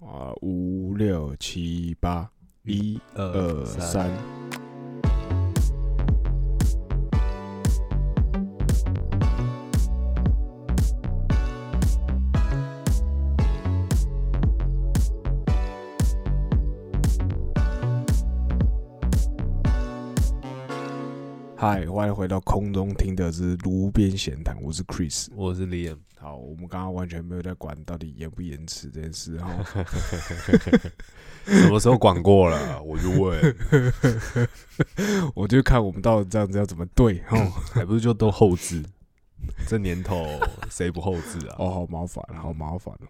啊，五六七八，一二三。嗨，欢迎回到空中听的是炉边闲谈，我是 Chris。我是 Liam，们刚刚完全没有在管到底延不延迟这件事哈。什么时候管过了？我就问，我就看我们到底这样子要怎么对哈。还不是就都后置？这年头谁不后置啊？哦，好麻烦，好麻烦哦。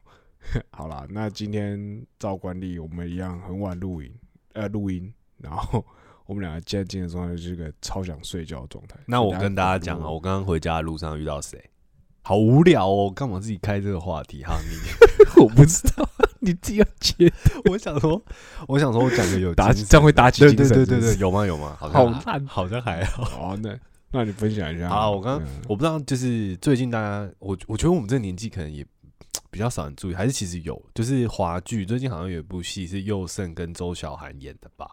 好啦，那今天照惯例，我们一样很晚录音，呃，录音，然后我们两个现在今天状态就是个超想睡觉的状态。那我跟大家讲啊，我刚刚回家的路上遇到谁？好无聊哦，干嘛自己开这个话题哈？你 我不知道，你自己要接。我想说，我想说，我讲个有打这样会打起对精神，对对对对，有吗有吗？好好像烂好像还好。好，那那你分享一下。好，我刚嗯我不知道，就是最近大家，我我觉得我们这个年纪可能也比较少人注意，还是其实有，就是华剧最近好像有一部戏是佑胜跟周小涵演的吧，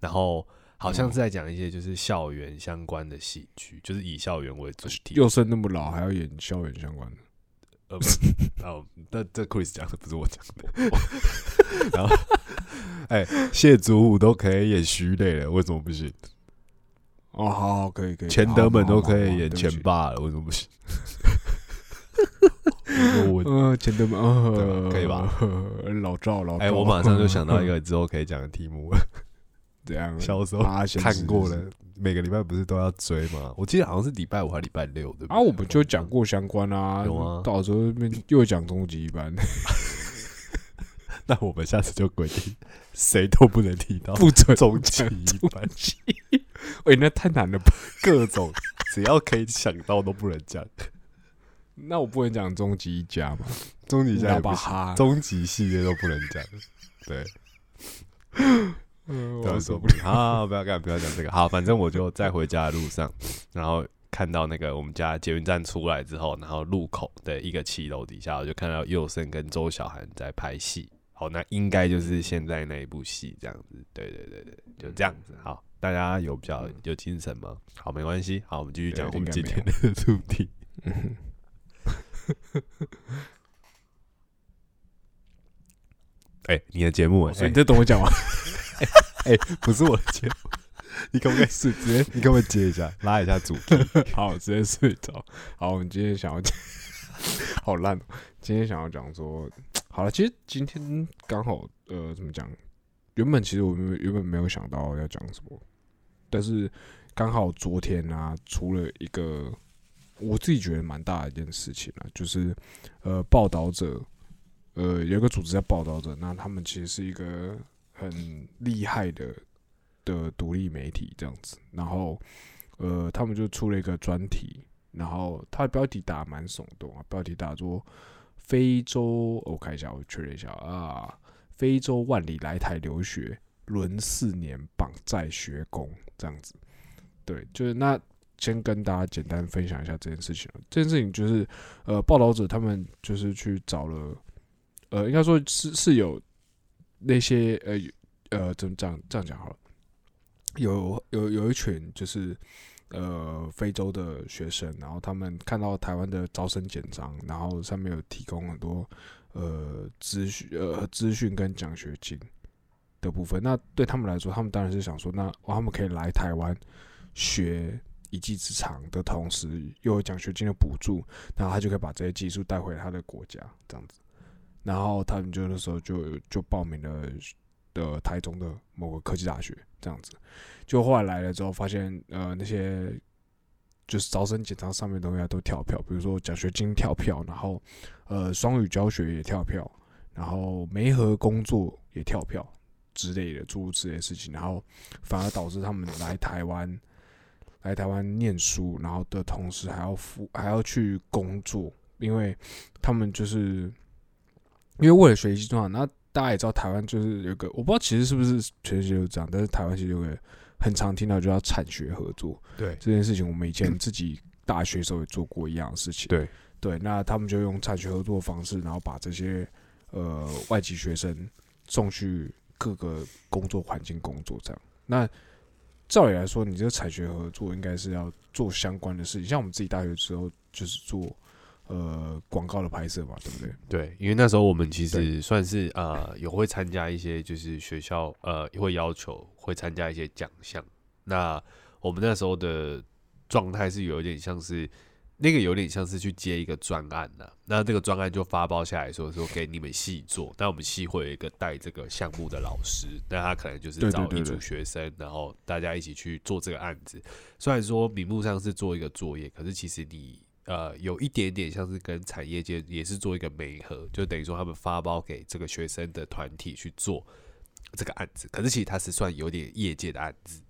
然后好像是在讲一些就是校园相关的戏剧，就是以校园为主题。又生那么老，还要演校园相关的，呃，不 哦，这这 Chris 讲的不是我讲的。然后，哎，谢祖武都可以演徐磊了，为什么不行？哦，好好，可以可以，钱德门都可以演钱。霸了，为什么不行？我对不起呃，钱德门，呃，可以吧？老赵，老赵。哎，我马上就想到一个之后可以讲的题目了。这样，小时候看过了，每个礼拜不是都要追吗？我记得好像是礼拜五还是礼拜六，对吧？啊，我们就讲过相关啊，有吗到时候又讲终极一班，那我们下次就规定，谁都不能提到不准终极一班，喂，那太难了吧？各种只要可以想到都不能讲。那我不能讲终极一家吗？终极一家也不行，终极系列都不能讲。对，嗯，我说不了。好，不要干，不要讲这个。好，反正我就在回家的路上，然后看到那个我们家捷运站出来之后，然后路口的一个七楼底下，我就看到佑胜跟周小涵在拍戏。好，那应该就是现在那一部戏这样子。对对对对，就这样子。好，大家有比较有精神吗？好，没关系。好，我们继续讲我们今天的主题。嗯 哎、你的节目哎、所以你这等我讲完，哎、不是我的节目，你可不可以直接你可不可以接一下，拉一下主题？好，直接睡着。好，我们今天想要讲，好烂、今天想要讲说，好了，其实今天刚好，呃，怎么讲？原本其实我们原本没有想到要讲什么，但是刚好昨天啊，出了一个我自己觉得蛮大的一件事情啊，就是呃，报道者，呃，有一个组织叫报道者，那他们其实是一个很厉害的的独立媒体这样子，然后呃，他们就出了一个专题，然后它的标题打蛮耸动啊，标题打作“非洲”，我看一下，我确认一下啊，“非洲万里来台留学，轮四年绑在学工”这样子。对，就是那先跟大家简单分享一下这件事情。这件事情就是呃，报道者他们就是去找了，呃，应该说是是有那些呃呃，怎么这样这样讲好了，有有有一群就是呃非洲的学生，然后他们看到台湾的招生简章，然后上面有提供很多呃资讯呃资讯跟奖学金的部分。那对他们来说，他们当然是想说，那他们可以来台湾学一技之长的同时，又有奖学金的补助，然后他就可以把这些技术带回他的国家，这样子。然后他们就那时候就就报名了的台中的某个科技大学，这样子。就后来来了之后，发现呃那些就是招生简章上面的东西都跳票，比如说奖学金跳票，然后呃双语教学也跳票，然后媒合工作也跳票之类的诸如此类的事情，然后反而导致他们来台湾来台湾念书，然后的同时还要付还要去工作，因为他们就是因为为了学习状况，那大家也知道台湾就是有个我不知道其实是不是全世界都这样，但是台湾其实有个很常听到就叫产学合作对这件事情，我们以前自己大学时候也做过一样的事情。对对，那他们就用产学合作的方式，然后把这些呃外籍学生送去各个工作环境工作这样。那照理来说，你这个产学合作应该是要做相关的事情，像我们自己大学之后就是做呃广告的拍摄嘛，对不对？对，因为那时候我们其实算是呃有会参加一些，就是学校呃会要求会参加一些奖项。那我们那时候的状态是有一点像是那个有点像是去接一个专案的、那这个专案就发包下来说说给你们系做，那我们系会有一个带这个项目的老师，那他可能就是找一组学生，然后大家一起去做这个案子。虽然说名目上是做一个作业，可是其实你呃有一点点像是跟产业界也是做一个媒合，就等于说他们发包给这个学生的团体去做这个案子，可是其实它是算有点业界的案子，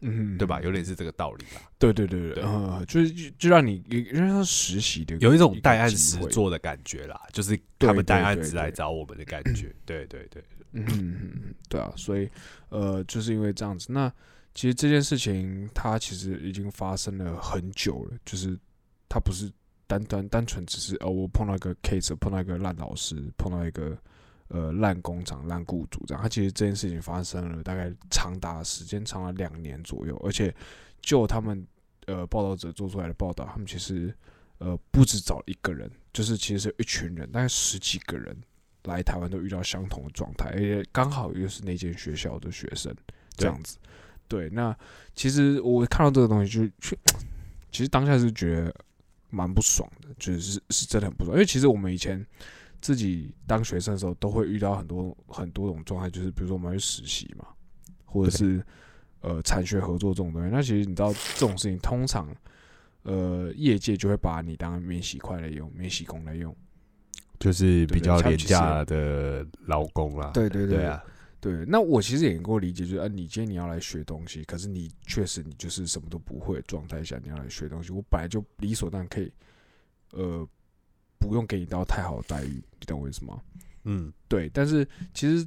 嗯，对吧？有点是这个道理吧。对对对对，啊呃，就是就就让你因为实习的，有一种带案机会，实做的感觉啦，就是他们带案子来找我们的感觉。对对对，嗯，对啊，所以呃，就是因为这样子，那其实这件事情它其实已经发生了很久了，就是它不是单单单纯只是哦，我碰到一个 case，碰到一个烂老师，碰到一个呃烂工厂、烂雇主这样，它其实这件事情发生了大概长达时间长达两年左右，而且就他们呃报道者做出来的报道，他们其实呃不止找一个人，就是其实是一群人，大概十几个人来台湾都遇到相同的状态，而且刚好又是那间学校的学生这样子。对，那其实我看到这个东西就，去，其实当下是觉得蛮不爽的，就是是是真的很不爽，因为其实我们以前自己当学生的时候，都会遇到很多很多种状态，就是比如说我们要去实习嘛，或者是呃产学合作这种东西。那其实你知道这种事情，通常呃业界就会把你当免洗块来用，免洗工来用。就是比较廉价的劳工啦。对对对啊，对，那我其实也能够理解，就是啊，你今天你要来学东西，可是你确实你就是什么都不会的状态下，你要来学东西，我本来就理所当然可以，呃，不用给你到太好的待遇，你懂我意思吗？嗯，对，但是其实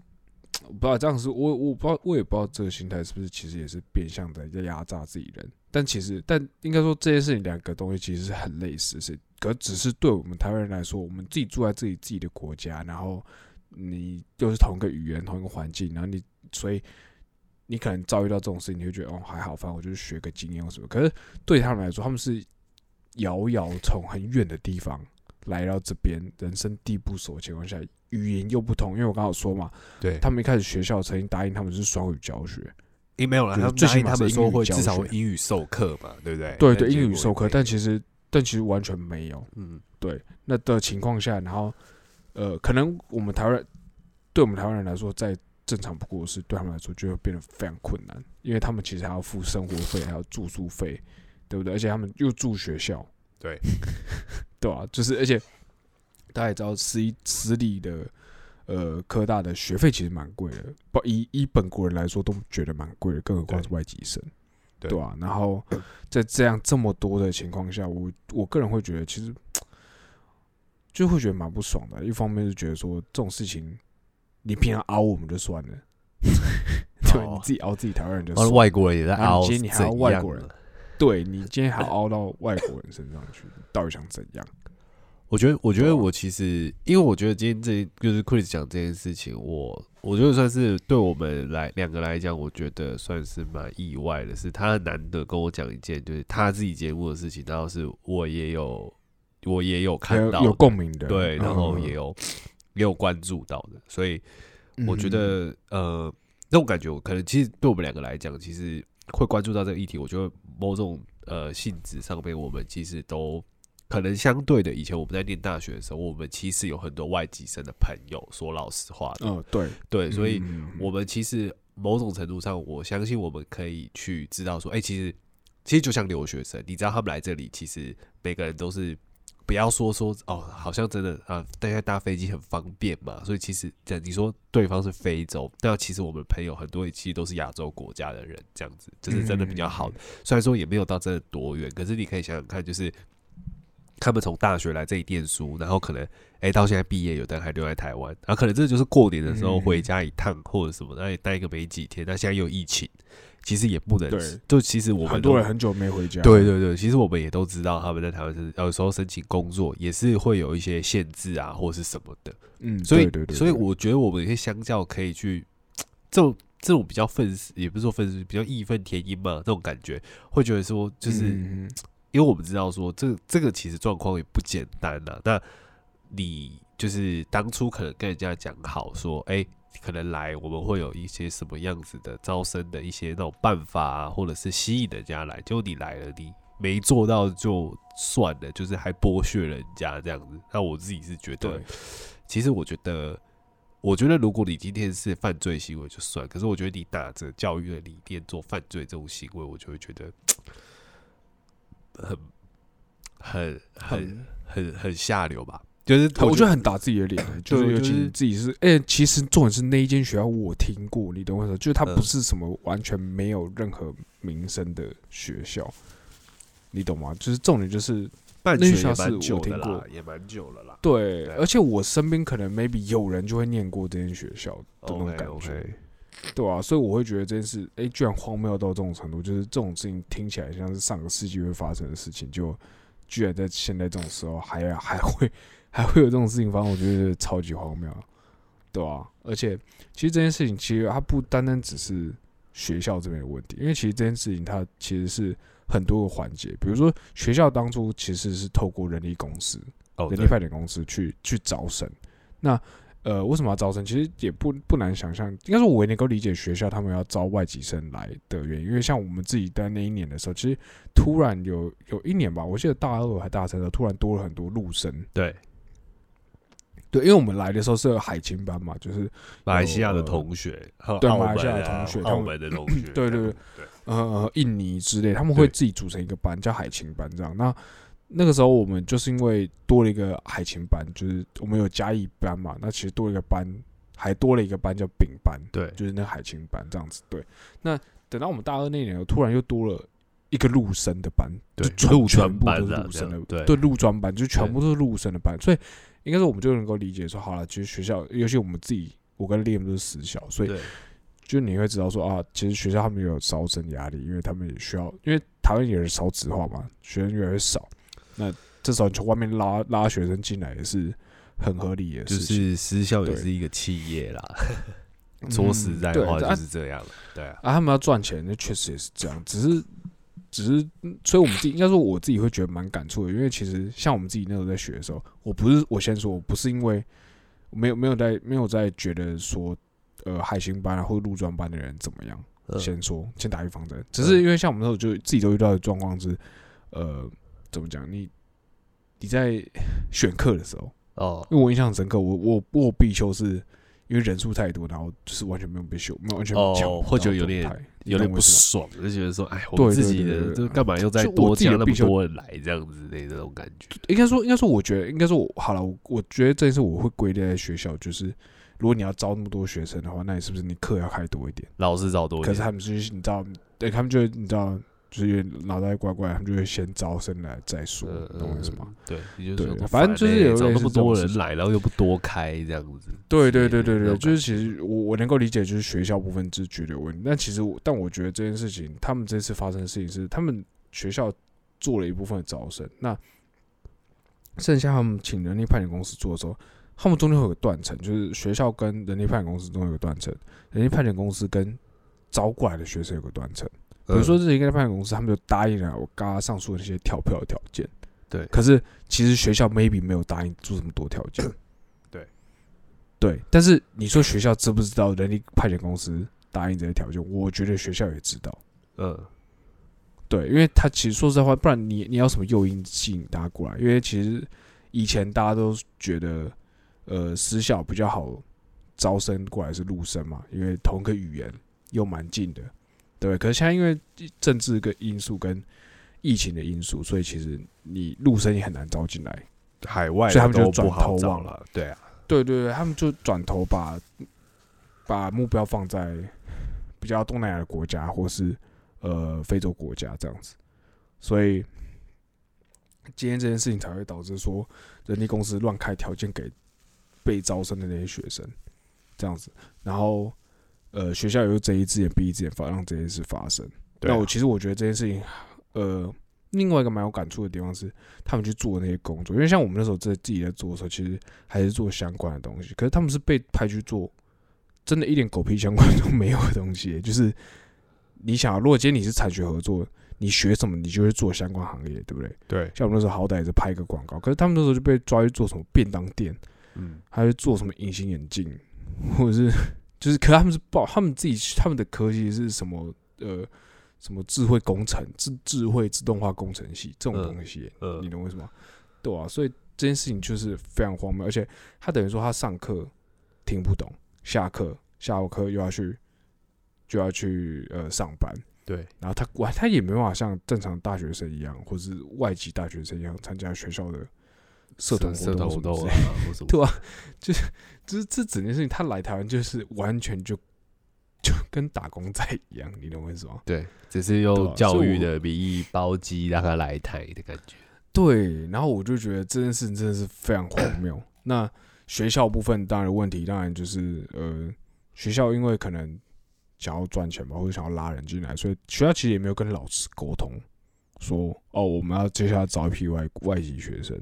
我不知道这样是，我我不知道，我也不知道这个心态是不是其实也是变相的在压榨自己人。但其实，但应该说这件事情两个东西其实是很类似，是可只是对我们台湾人来说，我们自己住在自己自己的国家，然后你又是同一个语言、同一个环境，然后你所以你可能遭遇到这种事情，你会觉得哦还好，反正我就是学个经验或什么。可是对他们来说，他们是遥遥从很远的地方来到这边，人生地不熟的情况下，语言又不同，因为我刚刚说嘛，对，他们一开始学校曾经答应他们是双语教学，因没有啦，就是他们最起码是答应他们说会至少会英语授课嘛，对不对？对对，英语授课，但其实但其实完全没有。嗯，对，那的情况下，然后呃，可能我们台湾人，对我们台湾人来说，再正常不过的事，对他们来说就会变得非常困难，因为他们其实还要付生活费，还有住宿费，对不对？而且他们又住学校，对，对啊、就是而且大家也知道，私立私立的呃科大的学费其实蛮贵的，不以以本国人来说都觉得蛮贵的，更何况是外籍生，对。对吧、然后在这样这么多的情况下，我我个人会觉得其实就会觉得蛮不爽的。一方面是觉得说这种事情，你平常熬我们就算了，对，哦。你自己熬自己台湾人就算了，外国人也在凹，你今天你还要外国人啊对你今天还要熬到外国人身上去，到底想怎样？我觉得，我觉得我其实，因为我觉得今天这就是 Chris 讲这件事情，我我觉得算是对我们来两个来讲，我觉得算是蛮意外的，是他难得跟我讲一件就是他自己节目的事情，然后是我也有我也有看到有有共鸣的，对，然后嗯也有也有关注到的，所以我觉嗯得呃，那种感觉，可能其实对我们两个来讲，其实会关注到这个议题，我觉得某种呃性质上面，我们其实都可能相对的，以前我们在念大学的时候，我们其实有很多外籍生的朋友，说老实话的，嗯，对，对，所以嗯我们其实某种程度上，我相信我们可以去知道说，哎、其实其实就像留学生，你知道他们来这里，其实每个人都是不要说说哦，好像真的啊，大家搭飞机很方便嘛，所以其实这你说对方是非洲，那其实我们朋友很多其实都是亚洲国家的人，这样子就是真的比较好的。虽然说也没有到真的多远，可是你可以想想看，就是他们从大学来这里念书，然后可能哎、到现在毕业，有的人还留在台湾，然后可能这就是过年的时候嗯回家一趟或者什么，那也待个没几天。那现在又疫情，其实也不能对，就其实我们很多人很久没回家。对对对，其实我们也都知道，他们在台湾是有时候申请工作也是会有一些限制啊，或是什么的。嗯，所以，对对对，所以我觉得我们可以相较可以去这种这种比较愤世，也不是说愤世，比较义愤填膺嘛，这种感觉，会觉得说，就是、因为我们知道说，这这个其实状况也不简单啊。那你就是当初可能跟人家讲好说，哎、可能来我们会有一些什么样子的招生的一些那种办法啊，或者是吸引人家来，结果你来了，你没做到就算了，就是还剥削人家这样子。那我自己是觉得，其实我觉得，我觉得如果你今天是犯罪行为就算，可是我觉得你打着教育的理念做犯罪这种行为，我就会觉得 很、很、很、很、很下流吧。就是我觉得很打自己的脸，就是尤其是自己是，哎、其实重点是那一间学校我听过，你懂我意思？就是它嗯不是什么完全没有任何名声的学校，你懂吗？就是重点就是办那学校是我听过，也蛮久了啦。对，对而且我身边可能 maybe 有人就会念过这间学校的那种感觉对啊，所以我会觉得这件事，哎、居然荒谬到这种程度，就是这种事情听起来像是上个世纪会发生的事情，就居然在现在这种时候还还会还会有这种事情发生，我觉得超级荒谬，对啊，而且其实这件事情其实它不单单只是学校这边的问题，因为其实这件事情它其实是很多个环节，比如说学校当初其实是透过人力公司，人力派遣公司去去招生。那呃，为什么要招生？其实也不不难想象，应该说我也能够理解学校他们要招外籍生来的原因，因为像我们自己在那一年的时候，其实突然有有一年吧，我记得大二还大三的时候，突然多了很多陆生。对，对，因为我们来的时候是有海青班嘛，就是马来西亚的呃同学，对马来西亚的同学他澳们门的同学，对对对对，呃印尼之类，他们会自己组成一个班叫海青班这样。那那个时候我们就是因为多了一个海青班，就是我们有嘉义班嘛，那其实多了一个班，还多了一个班叫丙班，对。就是那个海青班这样子。对，那等到我们大二那年，突然又多了一个陆生的班，对就全部都是陆生的，对。陆专班，就全部都是陆生的班，所以应该是我们就能够理解说，好了，其实学校，尤其我们自己，我跟 Liam 都是私校，所以就你会知道说啊，其实学校他们也有招生压力，因为他们也需要，因为台湾也是少子化嘛，学生越来越少，那这时候你从外面拉拉学生进来也是很合理的就事情。是私校也是一个企业啦。嗯说实在话，就是这样了。对啊，啊，他们要赚钱，那确实也是这样，只是只是，嗯所以我们自己应该说我自己会觉得蛮感触的，因为其实像我们自己那时候在学的时候，我不是我先说，我不是因为没有没有在没有在觉得说呃海星班啊或者陆专班的人怎么样，嗯先说先打预防针，只是因为像我们那时候就自己都遇到的状况是，呃，怎么讲？你你在选课的时候，哦，因为我印象很深刻，我我我必修是因为人数太多，然后就是完全没有被修，没有完全哦或者有点有点不爽，就觉得说，哎，我对自己的这干嘛又再多加那么多人来这样子的那种感觉？应该说，应该说，我觉得，应该说我好了，我我觉得这一次我会归类在学校，就是如果你要招那么多学生的话，那你是不是你课要开多一点？老师招多一点，可是他们就是你知道，对他们就你知道，就是脑袋怪怪，他们就会先招生来再说，呃懂我意思吗？？对，你就对是说反正就是有找那么多人来，然后又不多开这样子。对对对对对，就是其实我我能够理解，就是学校部分是绝对有问题，但其实我但我觉得这件事情，他们这次发生的事情是，他们学校做了一部分的招生，那剩下他们请人力派遣公司做的时候，他们中间会有个断层，就是学校跟人力派遣公司中间有个断层，人力派遣公司跟招过来的学生有个断层。比如说，这一个派遣公司，他们就答应了我刚刚上述的那些跳票的条件，对可是其实学校 maybe 没有答应做这么多条件，对，对。但是你说学校知不知道人力派遣公司答应这些条件？我觉得学校也知道，嗯，对，因为他其实说实在话，不然你你要什么诱因吸引大家过来？因为其实以前大家都觉得，呃，私校比较好招生过来是陆生嘛，因为同一个语言又蛮近的，对。可是现在因为政治跟因素跟疫情的因素，所以其实你陆生也很难招进来。海外所以他们就转头往了。对啊，对对对，他们就转头把把目标放在比较东南亚的国家，或是呃非洲国家这样子，所以今天这件事情才会导致说人力公司乱开条件给被招生的那些学生这样子，然后呃学校有睁一只眼闭一只眼，发让这件事发生。那我其实我觉得这件事情，呃，另外一个蛮有感触的地方是，他们去做那些工作，因为像我们那时候在自己在做的时候，其实还是做相关的东西，可是他们是被派去做真的一点狗屁相关都没有的东西，就是你想，如果今天你是产学合作，你学什么，你就会做相关行业，对不对？对，像我们那时候好歹也是拍一个广告，可是他们那时候就被抓去做什么便当店，嗯，还是做什么隐形眼镜，或者是就是，可他们是报他们自己他们的科技是什么呃什么智慧工程、智智慧自动化工程系这种嗯东西，呃你，懂为什么？对啊，所以这件事情就是非常荒谬，而且他等于说他上课听不懂，下课下午课又要去就要去呃上班，对，然后他哇他也没办法像正常大学生一样，或是外籍大学生一样参加学校的社团社团活动啊或什么，对啊，就是就是这整件事情，他来台湾就是完全就就跟打工仔一样，你懂我意思吗？对，只是用教育的名义包机让他来台的感觉。对，然后我就觉得这件事情真的是非常荒谬。那学校部分当然有问题，当然就是呃，学校因为可能想要赚钱吧，或者想要拉人进来，所以学校其实也没有跟老师沟通，说哦，我们要接下来找一批外外籍学生，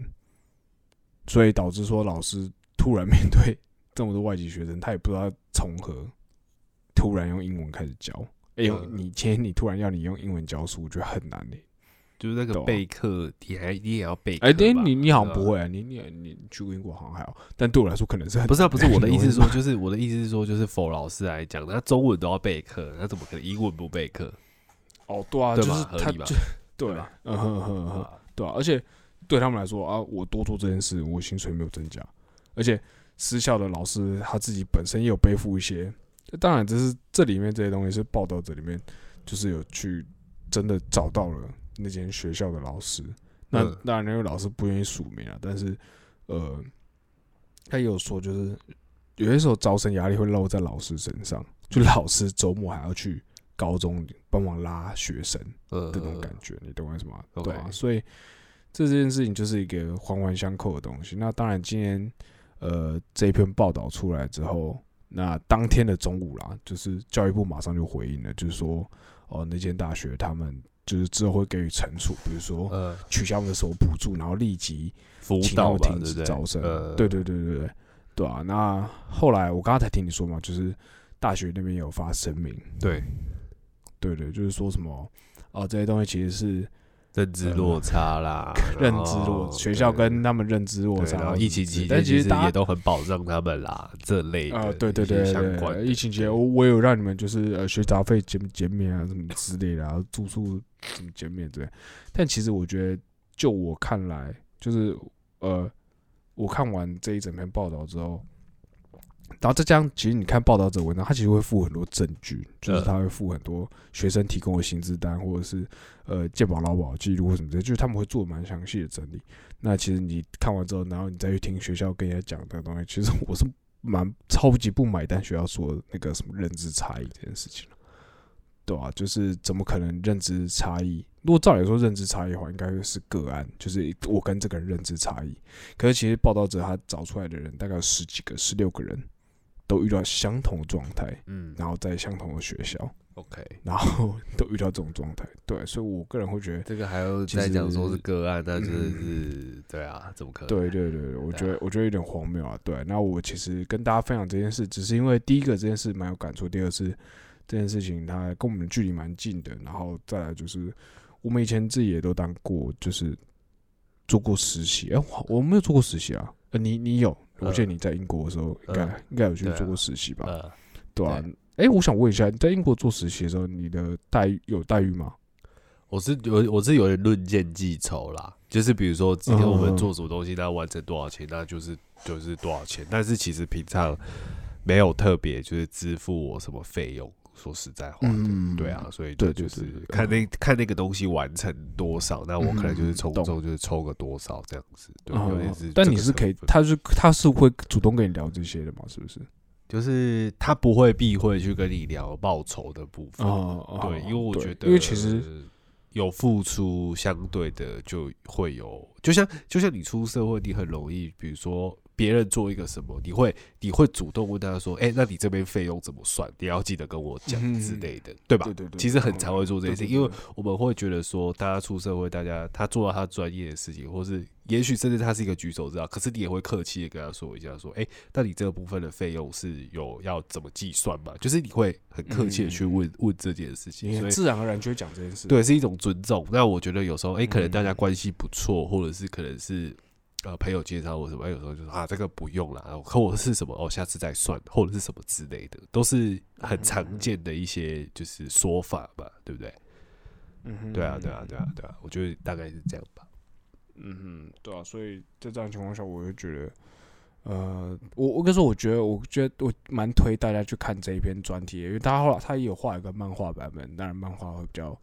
所以导致说老师突然面对 这么多外籍学生，他也不知道从何突然用英文开始教。哎呦，嗯你今天你突然要你用英文教书，我觉得很难欸、就是那个备课，你还你也要备。哎，对，你你好像不会啊，你你你去过英国好像还好，但对我来说可能是很不是啊，不是我的意思是说，就是我的意思是说，就是否老师来讲，那中文都要备课，那怎么可能英文不备课？哦，对啊，对就是他就对对吧，嗯哼哼哼，啊对啊，而且对他们来说啊，我多做这件事，我薪水没有增加，而且私校的老师他自己本身也有背负一些，当然这是这里面这些东西是报道者里面就是有去真的找到了那间学校的老师，那嗯当然那位老师不愿意署名啊，但是呃，他也有说就是有些时候招生压力会落在老师身上，就老师周末还要去高中帮忙拉学生。呃这种感觉，你懂我意思吗？对啊，所以这件事情就是一个环环相扣的东西。那当然，今天呃这一篇报道出来之后，那当天的中午啦，就是教育部马上就回应了，就是说哦那间大学他们就是之后会给予惩处，比如说呃取消我们的什么补助，然后立即辅请他导吧，们停？止招生。对对对对对啊。那后来我刚刚才听你说嘛，就是大学那边有发声明，对，对对，就是说什么哦这些东西其实是。认知落差啦，呃 认知落学校跟他们认知落，差，然后疫情期但间其实也都很保障他们啦，这类的呃，对对对对对，相关疫情期间我我有让你们就是呃学杂费减减免啊什么之类的，然后住宿什么减免之类。但其实我觉得，就我看来，就是呃，我看完这一整篇报道之后，然后再加上其实你看报道者文章，他其实会附很多证据，就是他会附很多学生提供的薪资单，或者是呃健保劳保记录什么的，就是他们会做蛮详细的整理。那其实你看完之后，然后你再去听学校跟人家讲的东西，其实我是蛮超级不买单学校说那个什么认知差异这件事情对啊，就是怎么可能认知差异？如果照理说认知差异的话，应该是个案，就是我跟这个人认知差异。可是其实报道者他找出来的人大概有十几个、十六个人，都遇到相同的状态，嗯然后在相同的学校，，OK，然后都遇到这种状态。对，所以我个人会觉得，这个还要其再讲说是个案，那真的嗯是对啊，怎么可能？对对对，我觉得我觉得有点荒谬啊。对，那我其实跟大家分享这件事，只是因为第一个这件事蛮有感触，第二是这件事情它跟我们的距离蛮近的，然后再来就是我们以前自己也都当过，就是做过实习。哎、我我没有做过实习啊，呃，你你有？我记得呃你在英国的时候，应该、呃应该有去做过实习吧？呃，对啊。哎、我想问一下，你在英国做实习的时候，你的待遇有待遇吗？我是有我是有点论件计酬啦，就是比如说今天我嗯们做什么东西，那完成多少钱，那就是就是多少钱。但是其实平常没有特别就是支付我什么费用，说实在话的，嗯对啊，所以对对就是看那看那个东西完成多少，那我可能就是从中就是抽个多少这样子，对，嗯有点是。但你是可以，他是他是会主动跟你聊这些的嘛？是不是？就是他不会避讳去跟你聊报酬的部分，对，因为我觉得，因为其实有付出，相对的就会有，就像就像你出社会，你很容易，比如说别人做一个什么，你会你会主动问他说，哎、那你这边费用怎么算？你要记得跟我讲嗯之类的，对吧？对对对，其实很常会做这件事，因为我们会觉得说，大家出社会，大家他做到他专业的事情，或是也许甚至他是一个举手之劳，可是你也会客气的跟他说一下，说，哎、那你这个部分的费用是有要怎么计算嘛？就是你会很客气的去问、问这件事情，所以自然而然就会讲这件事。对，是一种尊重。那我觉得有时候，哎、可能大家嗯关系不错，或者是可能是呃朋友介绍我什么，哎有时候就说啊这个不用啦，或者是什么哦下次再算，或者是什么之类的，都是很常见的一些就是说法吧，对不对？嗯哼，对啊，对啊，对啊，对啊，我觉得大概是这样吧。嗯哼，对啊，所以在这样情况下，我就觉得，呃，我我跟你说，我觉得，我觉得我蛮推大家去看这一篇专题，因为他后来他也有画一个漫画版本，当然漫画会比较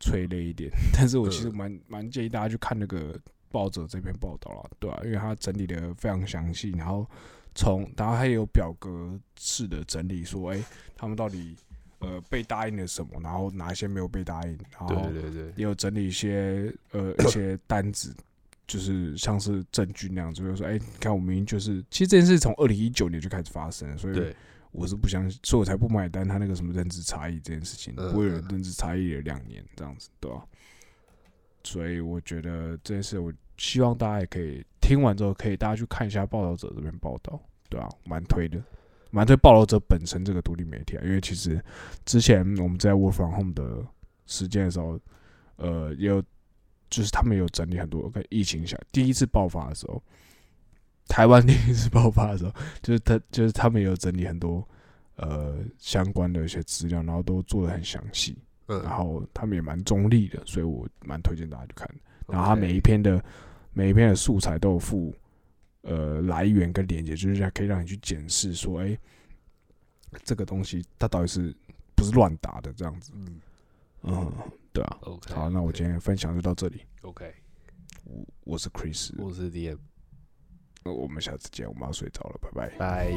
催泪一点，但是我其实嗯蛮蛮建议大家去看那个报纸这篇报道了，对啊，因为他整理的非常详细，然后从然后还有表格式的整理，说，哎、他们到底呃被答应了什么，然后哪些没有被答应，然后对对对对，也有整理一些呃一些单子，就是像是证据那样子，就是说，哎、你看我明明就是，其实这件事从二零一九年就开始发生了，所以我是不相信，所以我才不买单他那个什么认知差异这件事情，会有认知差异了两年这样子，对吧、所以我觉得这件事，我希望大家也可以听完之后，可以大家去看一下报道者这边报道，对啊，蛮推的，蛮推报道者本身这个独立媒体啊，因为其实之前我们在 Work from Home 的时间的时候，呃，也有就是他们有整理很多跟疫情下第一次爆发的时候，台湾第一次爆发的时候，就是他 就是他们有整理很多呃相关的一些资料，然后都做的很详细，嗯，然后他们也蛮中立的，所以我蛮推荐大家去看的。然后它每一篇的每一篇的素材都有附呃来源跟连接，就是让可以让你去检视说，哎、这个东西它到底是不是乱打的这样子？嗯嗯，对啊。，OK，好，那我今天分享就到这里。OK，我我是 Chris，我是 DM，呃我们下次见。我们要睡着了，拜拜。拜。